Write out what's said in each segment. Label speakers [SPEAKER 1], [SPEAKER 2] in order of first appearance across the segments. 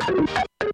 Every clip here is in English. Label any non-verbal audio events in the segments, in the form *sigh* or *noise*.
[SPEAKER 1] Thank *laughs*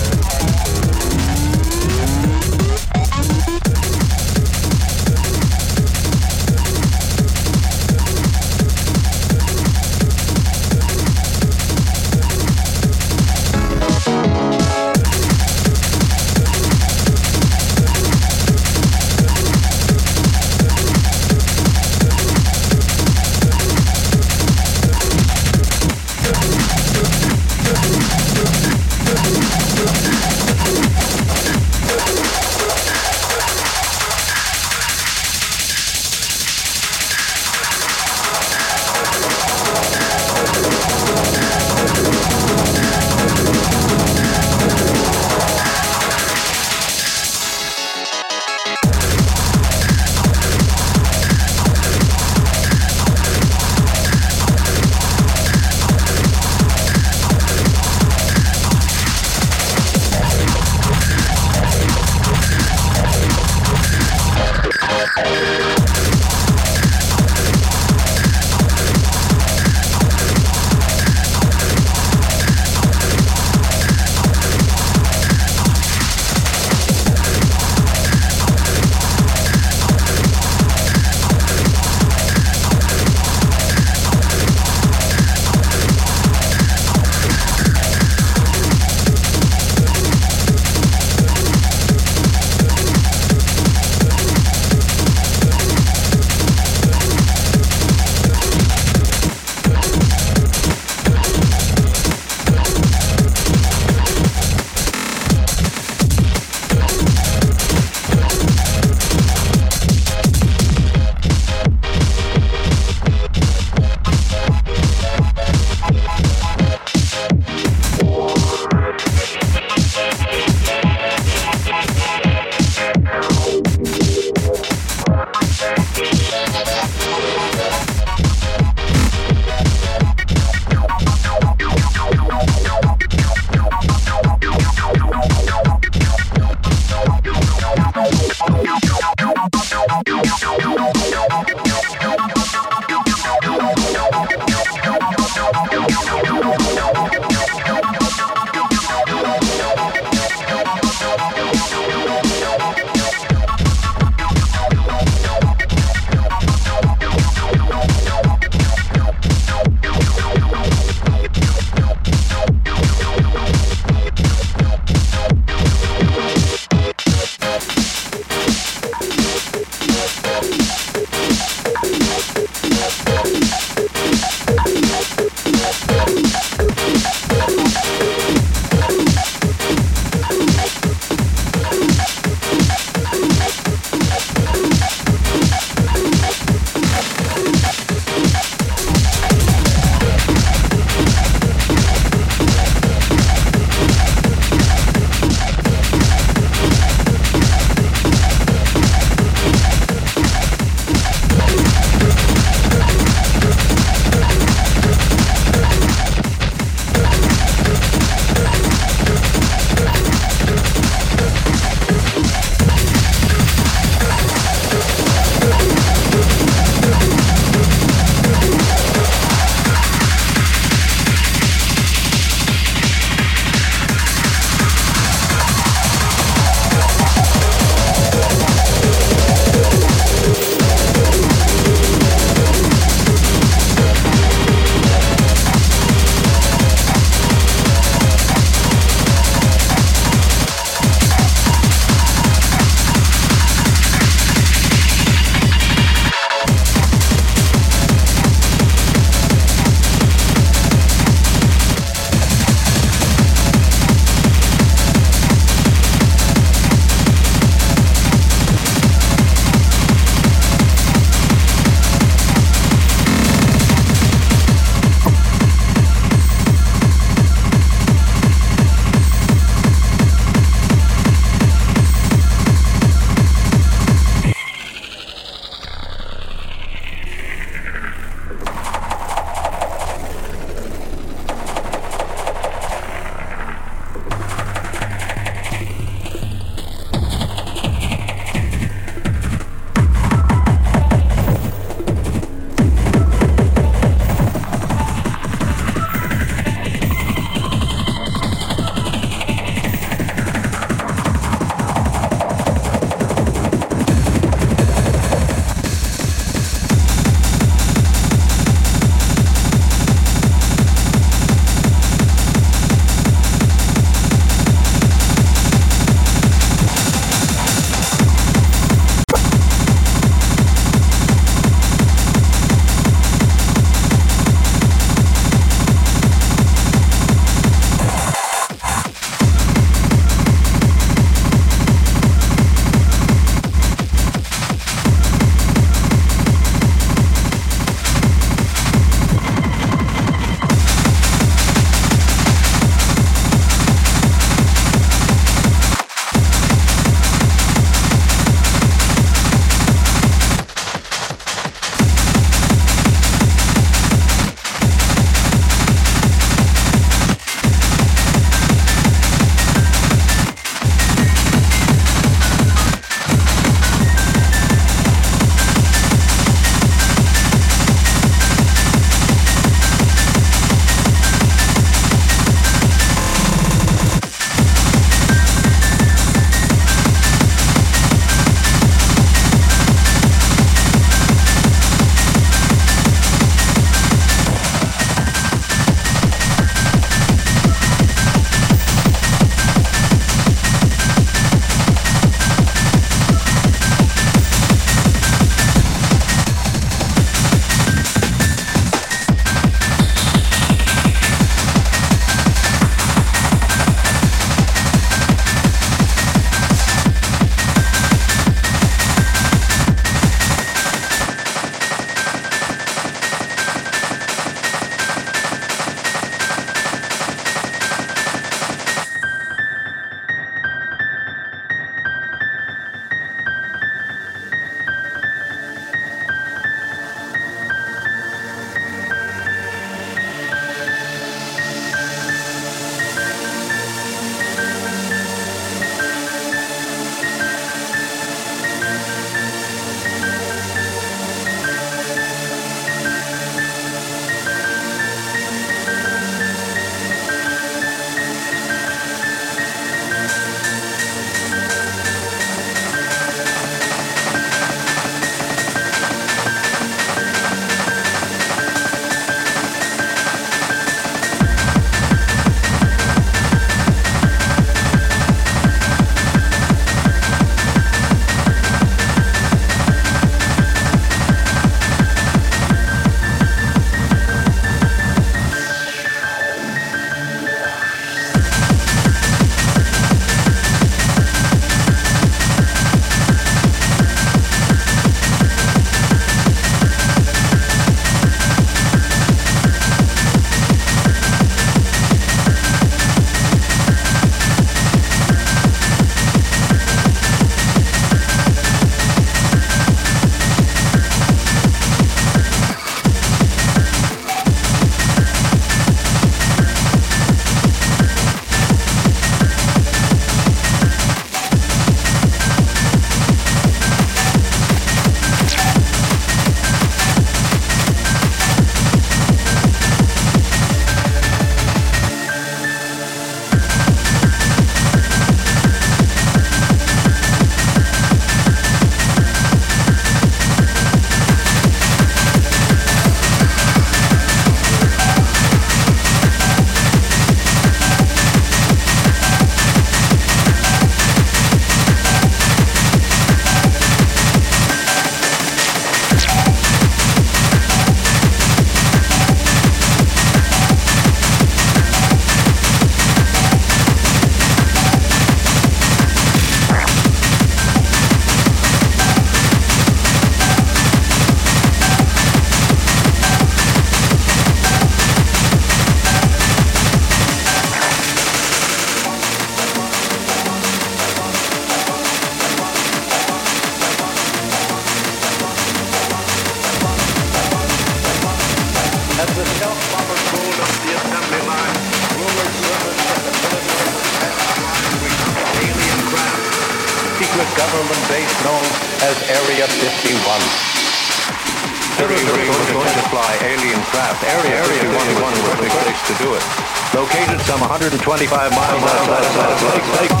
[SPEAKER 1] 125 miles outside of Lake.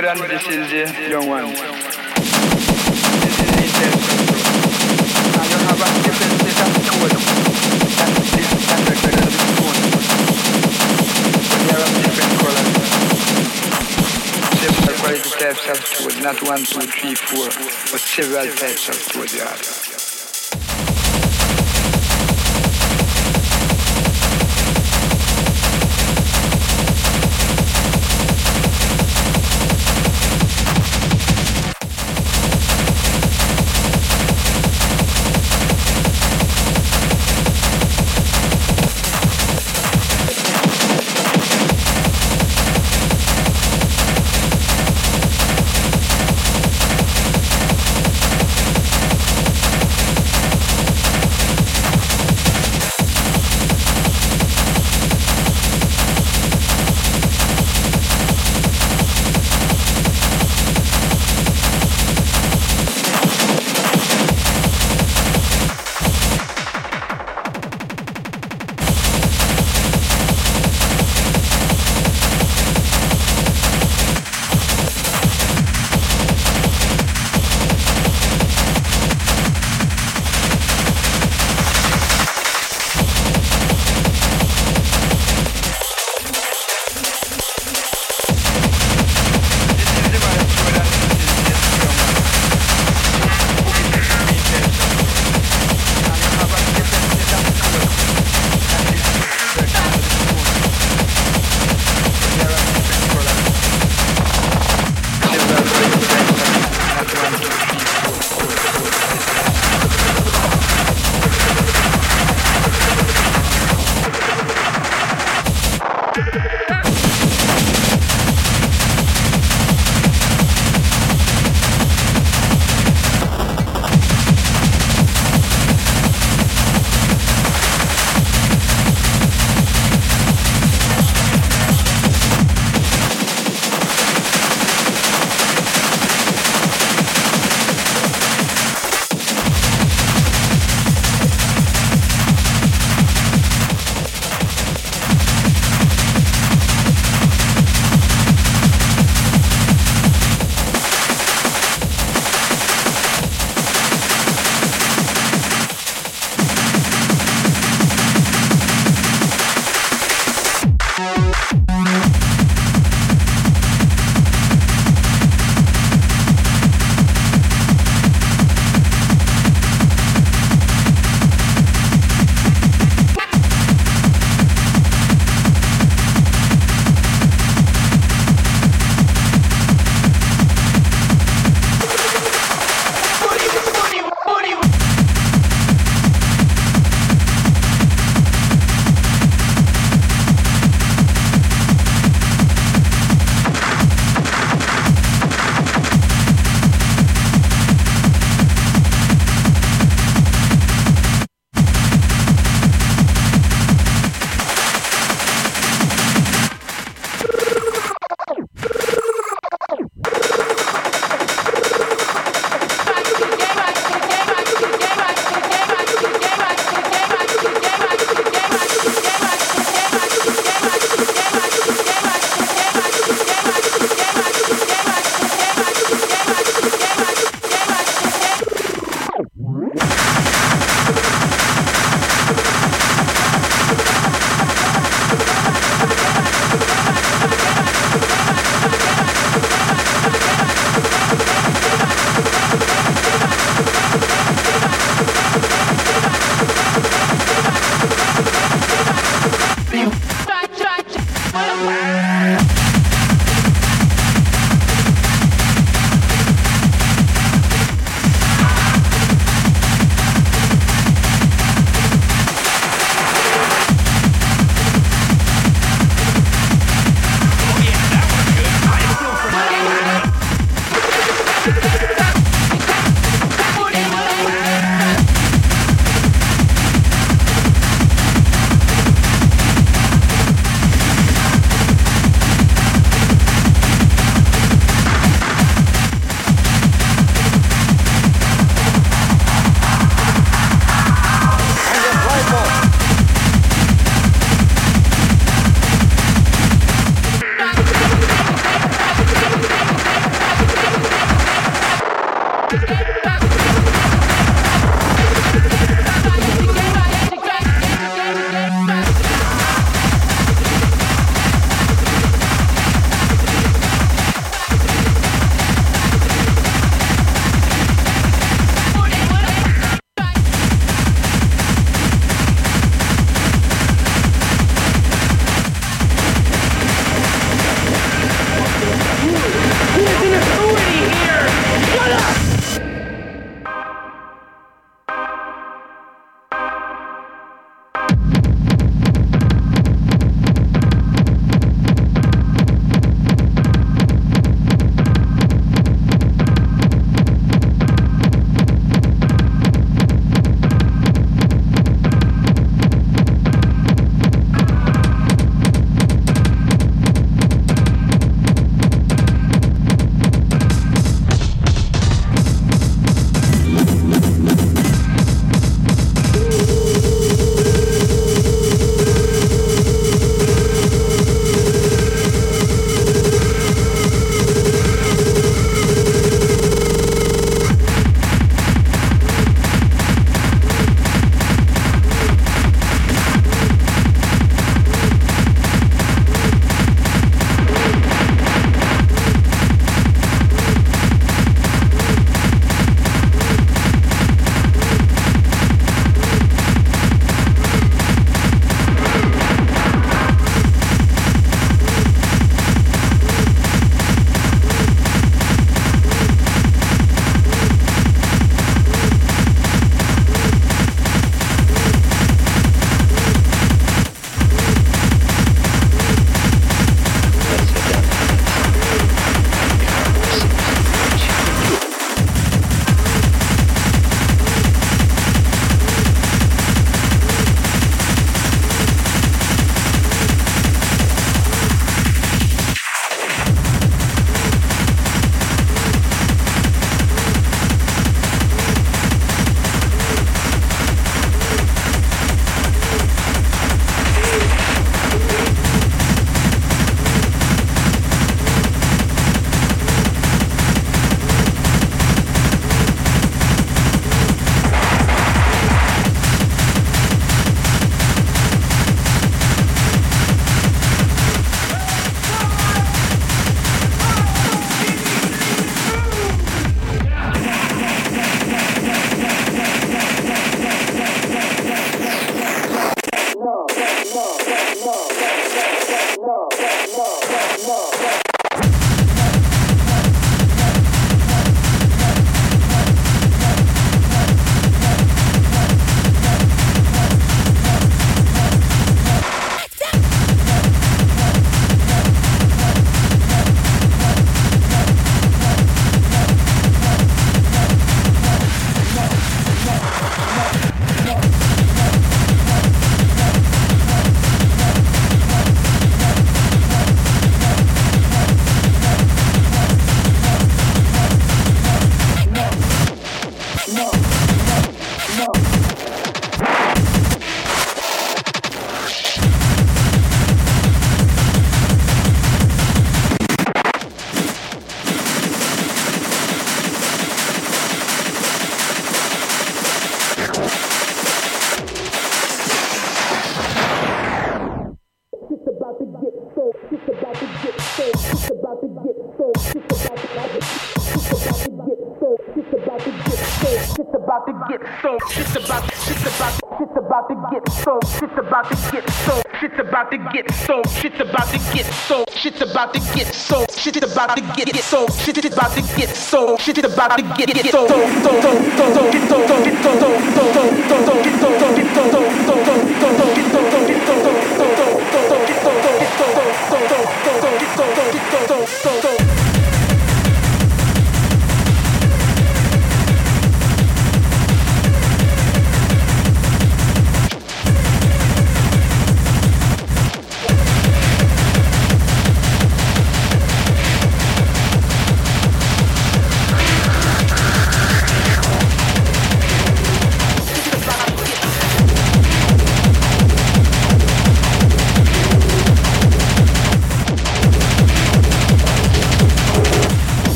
[SPEAKER 2] Jordan, this is the young one. This is the intention. And you have a different set of code that this standard record of the phone. But they are of different colors. Several quality types of code, not one, two, three, four, but several types of code.
[SPEAKER 3] about to get so shit's about to get so shit's about to get so shit's about to get so shit's about to get so shit's about to get
[SPEAKER 4] so
[SPEAKER 5] so so so so so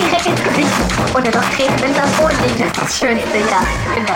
[SPEAKER 5] direkt ins Gesicht. Oder doch dreht wenn am Das ist das schönste, ja. Genau.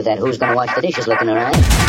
[SPEAKER 6] With that who's gonna wash the dishes looking around.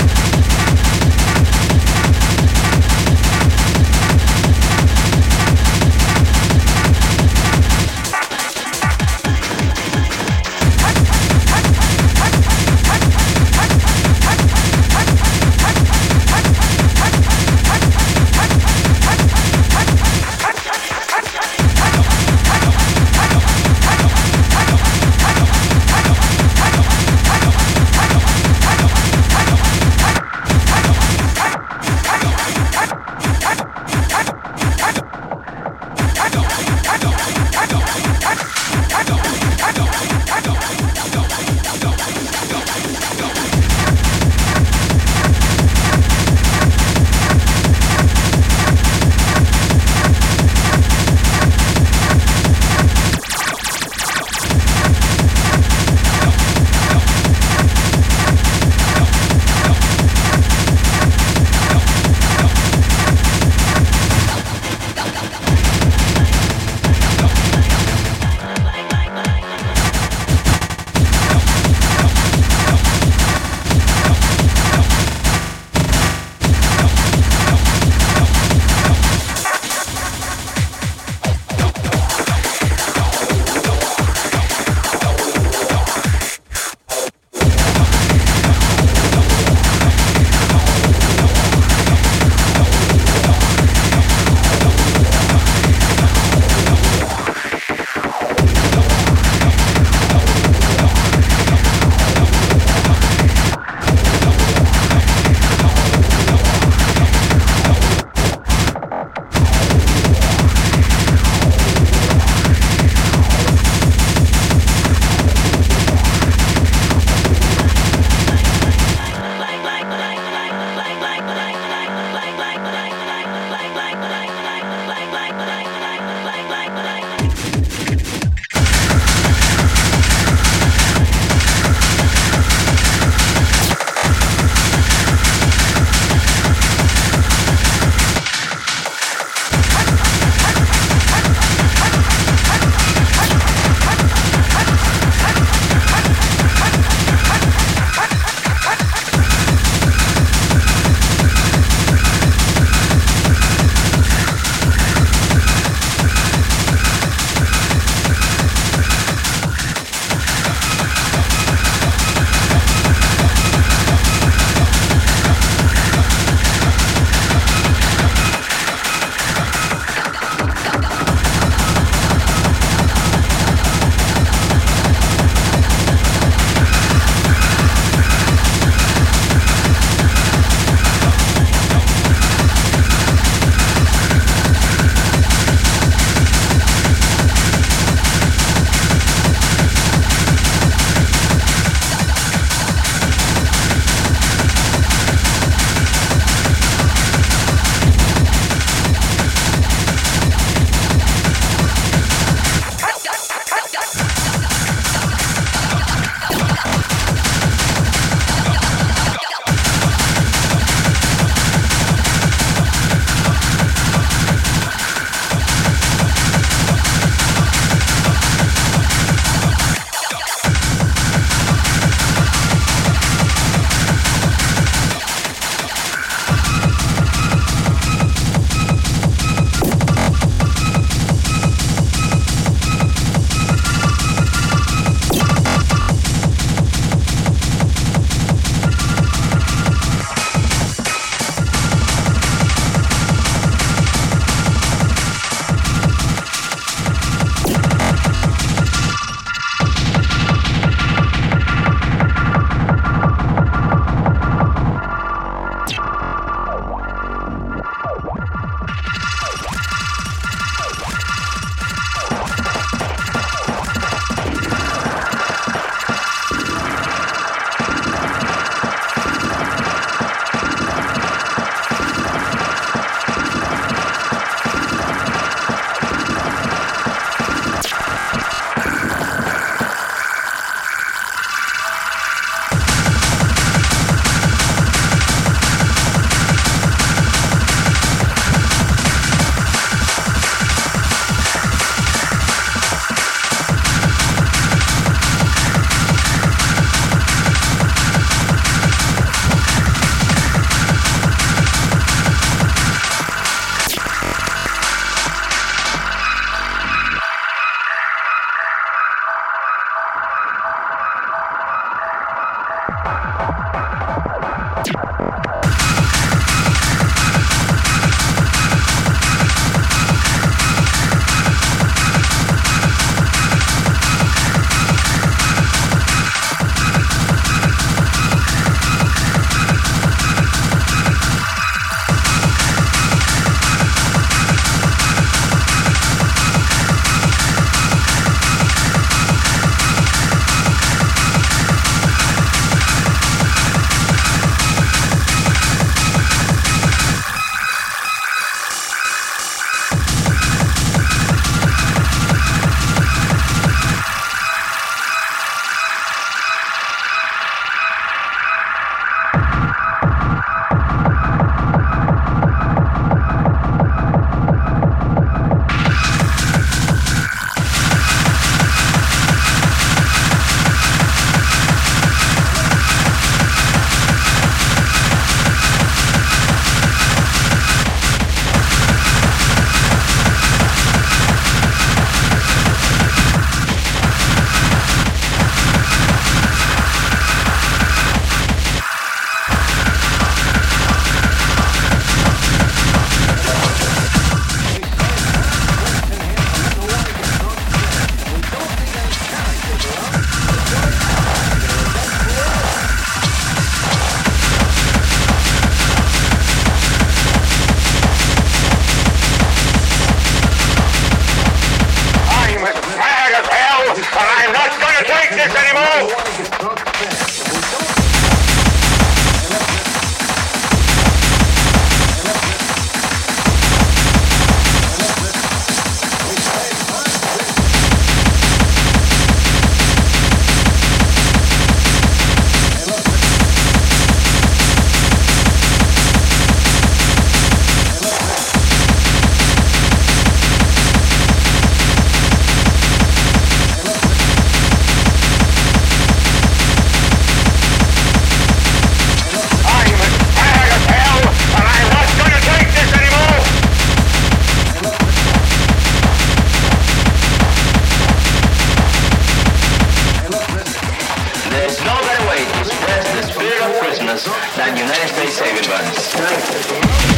[SPEAKER 7] Bonds than United States saving bonds.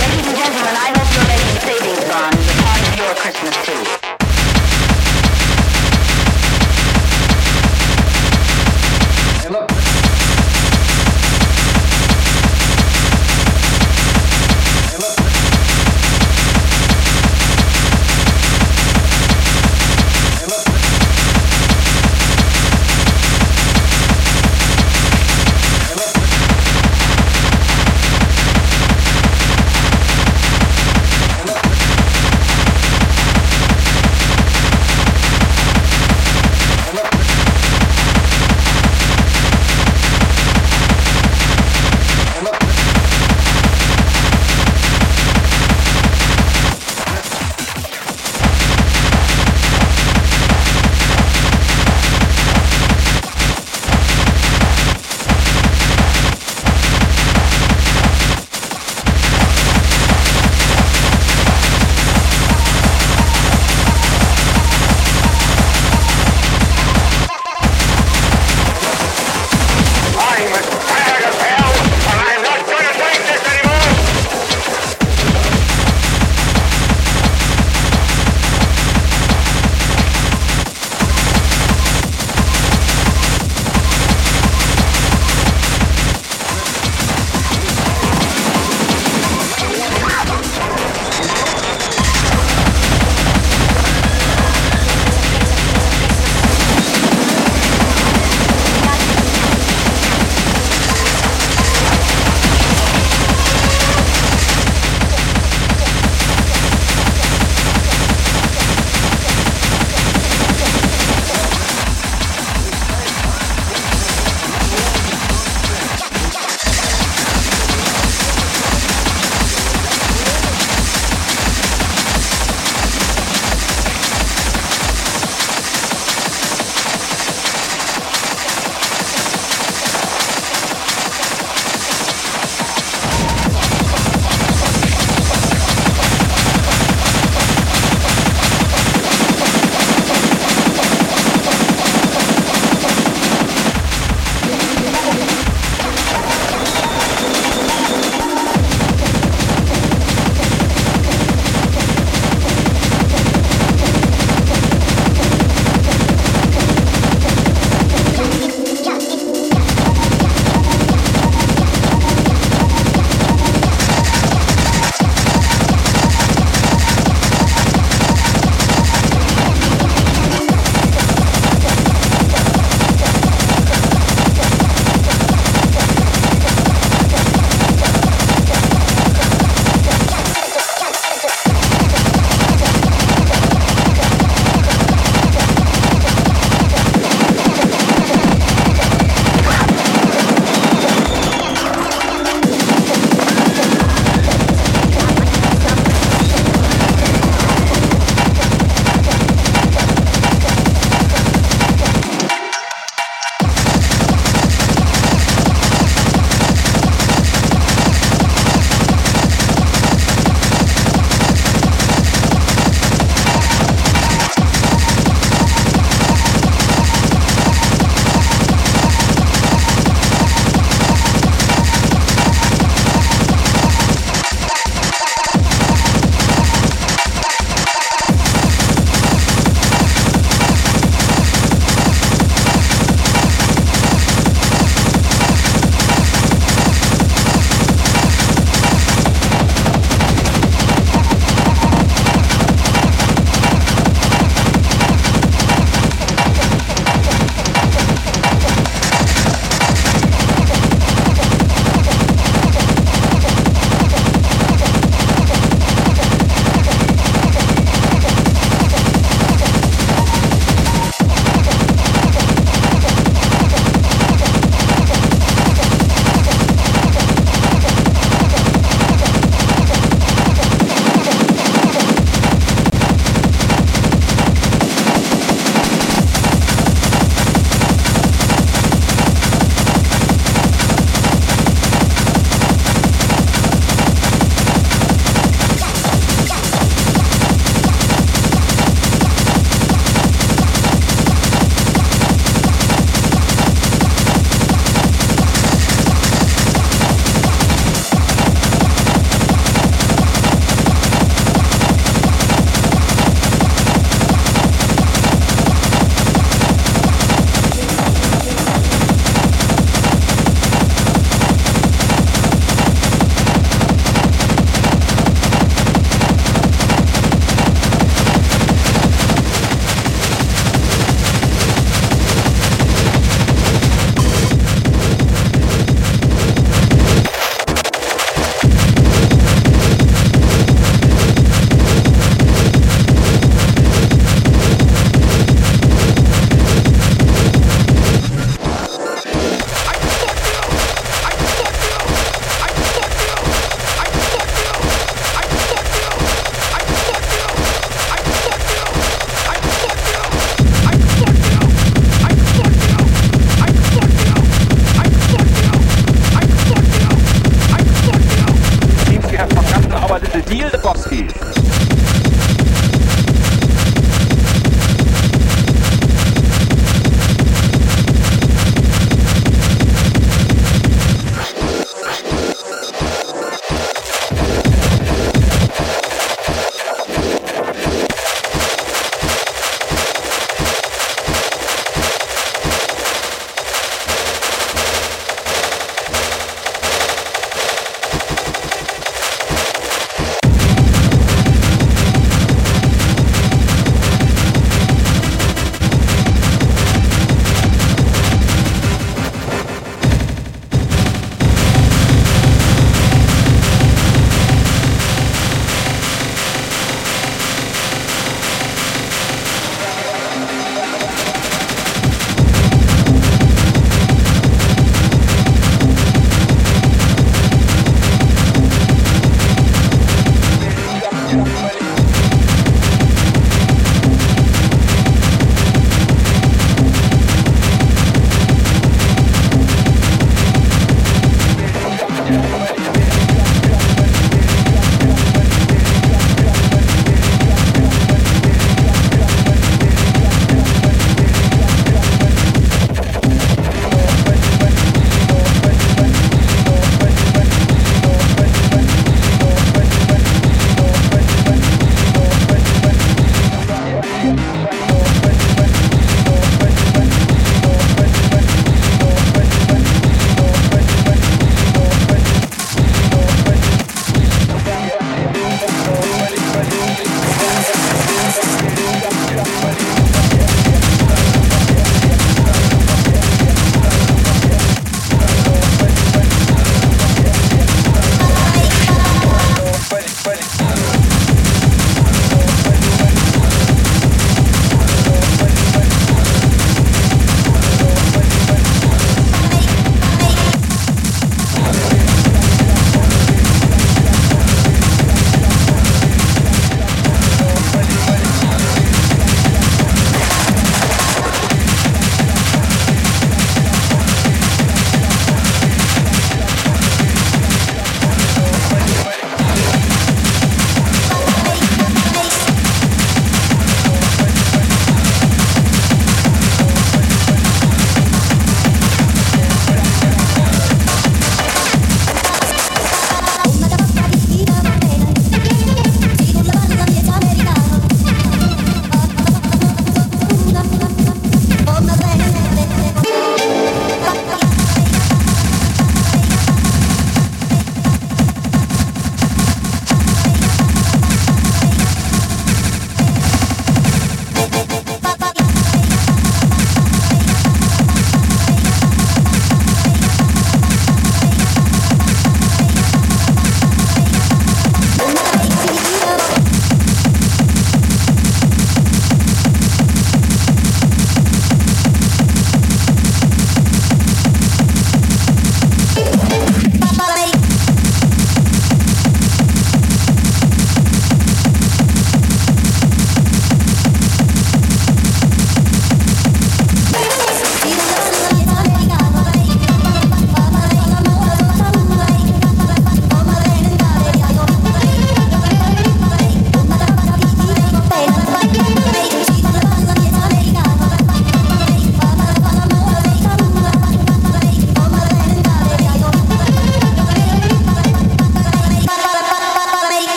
[SPEAKER 8] Ladies and gentlemen, I hope your ladies' savings bond is a part of your Christmas too.